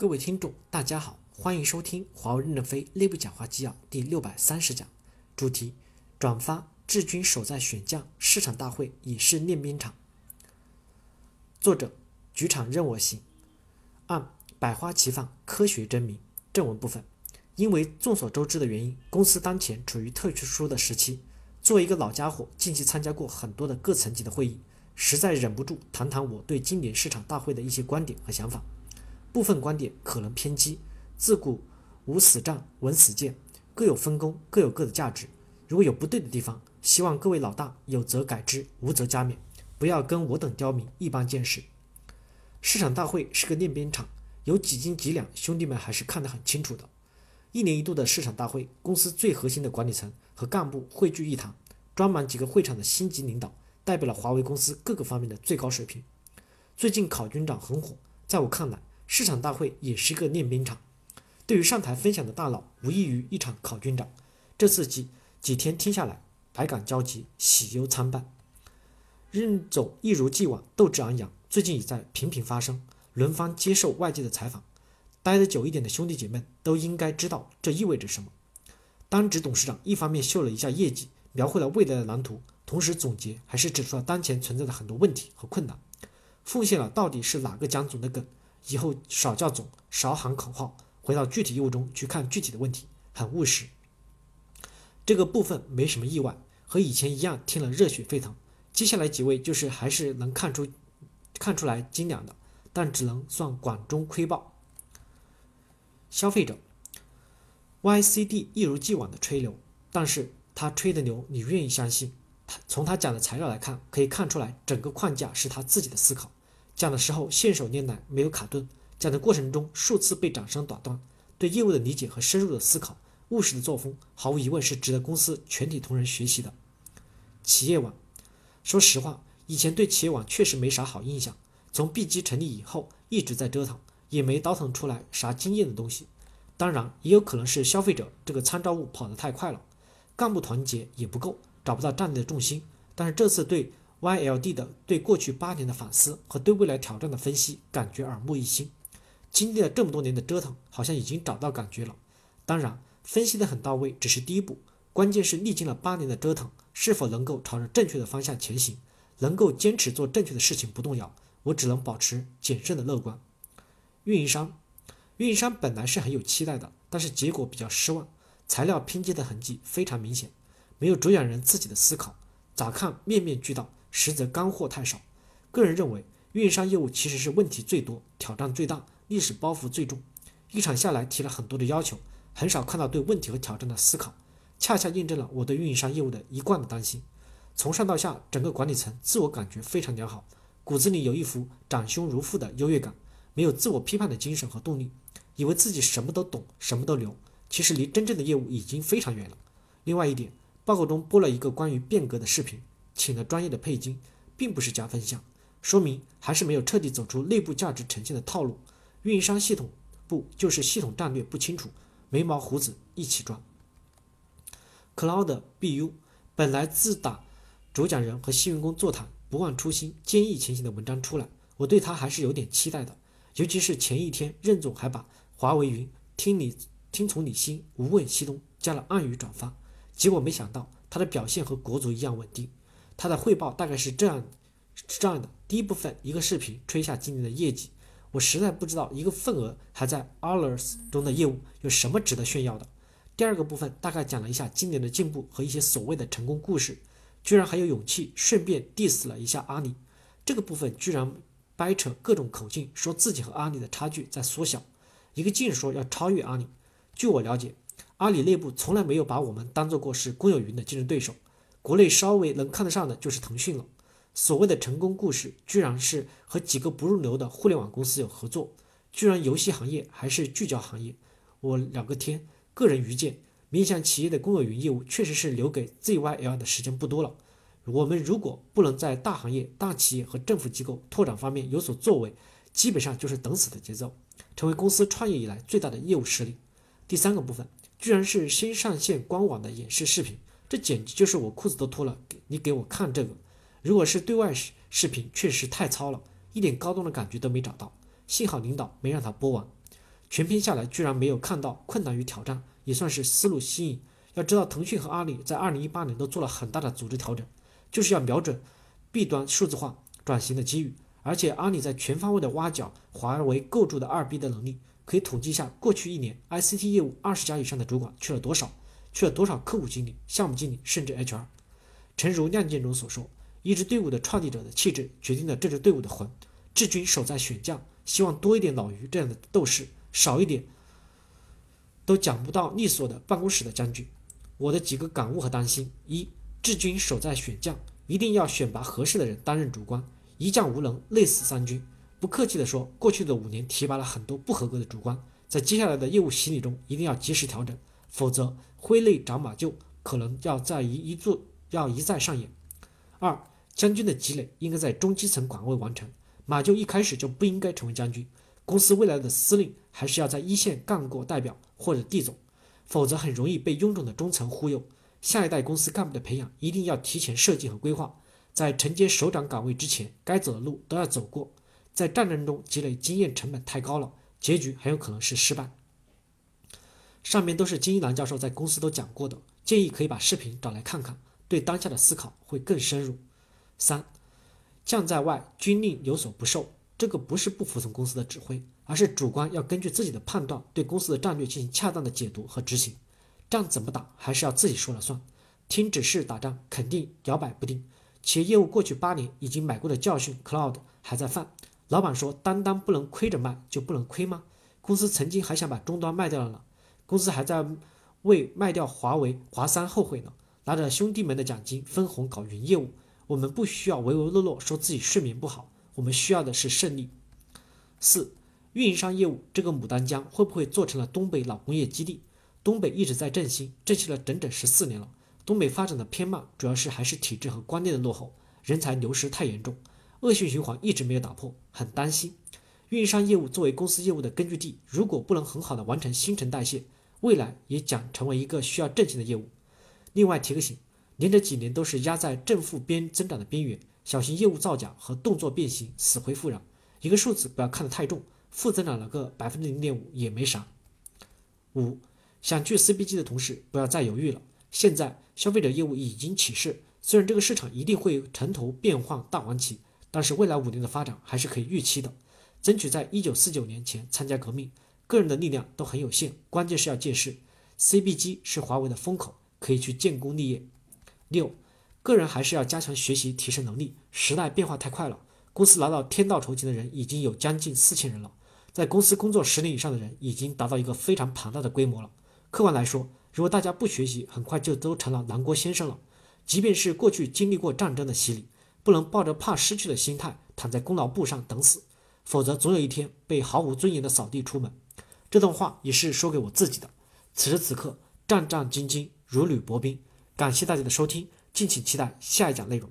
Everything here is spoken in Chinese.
各位听众，大家好，欢迎收听华为任正非内部讲话纪要第六百三十讲，主题：转发治军守在选将，市场大会也是练兵场。作者：局长任我行。按百花齐放，科学争鸣。正文部分，因为众所周知的原因，公司当前处于特殊的时期。作为一个老家伙，近期参加过很多的各层级的会议，实在忍不住谈谈我对今年市场大会的一些观点和想法。部分观点可能偏激，自古无死战，闻死谏，各有分工，各有各的价值。如果有不对的地方，希望各位老大有则改之，无则加勉，不要跟我等刁民一般见识。市场大会是个练兵场，有几斤几两，兄弟们还是看得很清楚的。一年一度的市场大会，公司最核心的管理层和干部汇聚一堂，装满几个会场的星级领导，代表了华为公司各个方面的最高水平。最近考军长很火，在我看来。市场大会也是个练兵场，对于上台分享的大佬，无异于一场考军长。这次几几天听下来，百感交集，喜忧参半。任总一如既往斗志昂扬，最近也在频频发声，轮番接受外界的采访。待得久一点的兄弟姐妹都应该知道这意味着什么。当值董事长一方面秀了一下业绩，描绘了未来的蓝图，同时总结还是指出了当前存在的很多问题和困难，奉献了到底是哪个蒋总的梗。以后少叫总，少喊口号，回到具体业务中去看具体的问题，很务实。这个部分没什么意外，和以前一样听了热血沸腾。接下来几位就是还是能看出看出来斤两的，但只能算管中窥豹。消费者，YCD 一如既往的吹牛，但是他吹的牛你愿意相信？他从他讲的材料来看，可以看出来整个框架是他自己的思考。讲的时候信手拈来，没有卡顿；讲的过程中数次被掌声打断。对业务的理解和深入的思考，务实的作风，毫无疑问是值得公司全体同仁学习的。企业网，说实话，以前对企业网确实没啥好印象。从 B 机成立以后，一直在折腾，也没倒腾出来啥惊艳的东西。当然，也有可能是消费者这个参照物跑得太快了，干部团结也不够，找不到战略的重心。但是这次对。YLD 的对过去八年的反思和对未来挑战的分析，感觉耳目一新。经历了这么多年的折腾，好像已经找到感觉了。当然，分析的很到位，只是第一步，关键是历经了八年的折腾，是否能够朝着正确的方向前行，能够坚持做正确的事情不动摇。我只能保持谨慎的乐观。运营商，运营商本来是很有期待的，但是结果比较失望。材料拼接的痕迹非常明显，没有主讲人自己的思考，咋看面面俱到。实则干货太少，个人认为，运营商业务其实是问题最多、挑战最大、历史包袱最重。一场下来提了很多的要求，很少看到对问题和挑战的思考，恰恰印证了我对运营商业务的一贯的担心。从上到下，整个管理层自我感觉非常良好，骨子里有一副长兄如父的优越感，没有自我批判的精神和动力，以为自己什么都懂、什么都牛，其实离真正的业务已经非常远了。另外一点，报告中播了一个关于变革的视频。请了专业的配音，并不是加分项，说明还是没有彻底走出内部价值呈现的套路。运营商系统部就是系统战略不清楚，眉毛胡子一起抓。Cloud BU 本来自打主讲人和新员工座谈，不忘初心，坚毅前行的文章出来，我对他还是有点期待的。尤其是前一天任总还把华为云听你听从你心，无问西东加了暗语转发，结果没想到他的表现和国足一样稳定。他的汇报大概是这样，是这样的：第一部分，一个视频吹一下今年的业绩，我实在不知道一个份额还在 others 中的业务有什么值得炫耀的。第二个部分大概讲了一下今年的进步和一些所谓的成功故事，居然还有勇气顺便 diss 了一下阿里。这个部分居然掰扯各种口径，说自己和阿里的差距在缩小，一个劲说要超越阿里。据我了解，阿里内部从来没有把我们当做过是公有云的竞争对手。国内稍微能看得上的就是腾讯了。所谓的成功故事，居然是和几个不入流的互联网公司有合作，居然游戏行业还是聚焦行业。我聊个天，个人愚见，面向企业的公有云业务确实是留给 ZYL 的时间不多了。我们如果不能在大行业、大企业和政府机构拓展方面有所作为，基本上就是等死的节奏，成为公司创业以来最大的业务失利。第三个部分，居然是新上线官网的演示视频。这简直就是我裤子都脱了，给你给我看这个。如果是对外视视频，确实太糙了，一点高端的感觉都没找到。幸好领导没让他播完。全篇下来居然没有看到困难与挑战，也算是思路新颖。要知道，腾讯和阿里在二零一八年都做了很大的组织调整，就是要瞄准 B 端数字化转型的机遇。而且阿里在全方位的挖角华为构筑的二 B 的能力，可以统计一下过去一年 ICT 业务二十家以上的主管去了多少，去了多少客户经理、项目经理，甚至 HR。诚如《亮剑》中所说，一支队伍的创立者的气质决定了这支队伍的魂。志军守在选将，希望多一点老于这样的斗士，少一点都讲不到利索的办公室的将军。我的几个感悟和担心：一、志军守在选将，一定要选拔合适的人担任主官。一将无能，累死三军。不客气地说，过去的五年提拔了很多不合格的主官，在接下来的业务洗礼中，一定要及时调整，否则挥泪斩马谡可能要在一一做要一再上演。二、将军的积累应该在中基层岗位完成，马厩一开始就不应该成为将军。公司未来的司令还是要在一线干过代表或者地总，否则很容易被臃肿的中层忽悠。下一代公司干部的培养一定要提前设计和规划。在承接首长岗位之前，该走的路都要走过。在战争中积累经验成本太高了，结局很有可能是失败。上面都是金一南教授在公司都讲过的，建议可以把视频找来看看，对当下的思考会更深入。三，将在外，军令有所不受，这个不是不服从公司的指挥，而是主观要根据自己的判断，对公司的战略进行恰当的解读和执行。仗怎么打，还是要自己说了算，听指示打仗肯定摇摆不定。企业业务过去八年已经买过的教训，Cloud 还在犯。老板说：“单单不能亏着卖，就不能亏吗？”公司曾经还想把终端卖掉了呢。公司还在为卖掉华为、华三后悔呢。拿着兄弟们的奖金分红搞云业务，我们不需要唯唯诺诺说自己睡眠不好，我们需要的是胜利。四、运营商业务这个牡丹江会不会做成了东北老工业基地？东北一直在振兴，振兴了整整十四年了。东北发展的偏慢，主要是还是体制和观念的落后，人才流失太严重，恶性循环一直没有打破，很担心。运营商业务作为公司业务的根据地，如果不能很好的完成新陈代谢，未来也将成为一个需要振兴的业务。另外提个醒，连着几年都是压在正负边增长的边缘，小心业务造假和动作变形，死灰复燃。一个数字不要看得太重，负增长了个百分之零点五也没啥。五，想去 CBG 的同事不要再犹豫了。现在消费者业务已经起势，虽然这个市场一定会城头变换大王旗，但是未来五年的发展还是可以预期的。争取在一九四九年前参加革命，个人的力量都很有限，关键是要借势。CBG 是华为的风口，可以去建功立业。六，个人还是要加强学习，提升能力。时代变化太快了，公司拿到天道酬勤的人已经有将近四千人了，在公司工作十年以上的人已经达到一个非常庞大的规模了。客观来说。如果大家不学习，很快就都成了南郭先生了。即便是过去经历过战争的洗礼，不能抱着怕失去的心态躺在功劳簿上等死，否则总有一天被毫无尊严的扫地出门。这段话也是说给我自己的。此时此刻，战战兢兢，如履薄冰。感谢大家的收听，敬请期待下一讲内容。